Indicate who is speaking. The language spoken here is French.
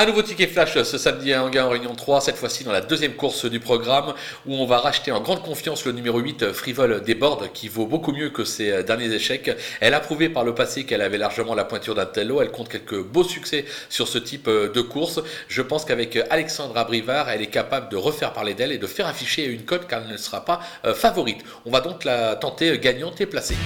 Speaker 1: Un nouveau ticket flash ce samedi à Anguin en Réunion 3, cette fois-ci dans la deuxième course du programme, où on va racheter en grande confiance le numéro 8 euh, Frivole Desbordes qui vaut beaucoup mieux que ses euh, derniers échecs. Elle a prouvé par le passé qu'elle avait largement la pointure d'un tello, elle compte quelques beaux succès sur ce type euh, de course. Je pense qu'avec Alexandra Brivard, elle est capable de refaire parler d'elle et de faire afficher une cote car elle ne sera pas favorite. On va donc la tenter gagnante et placée.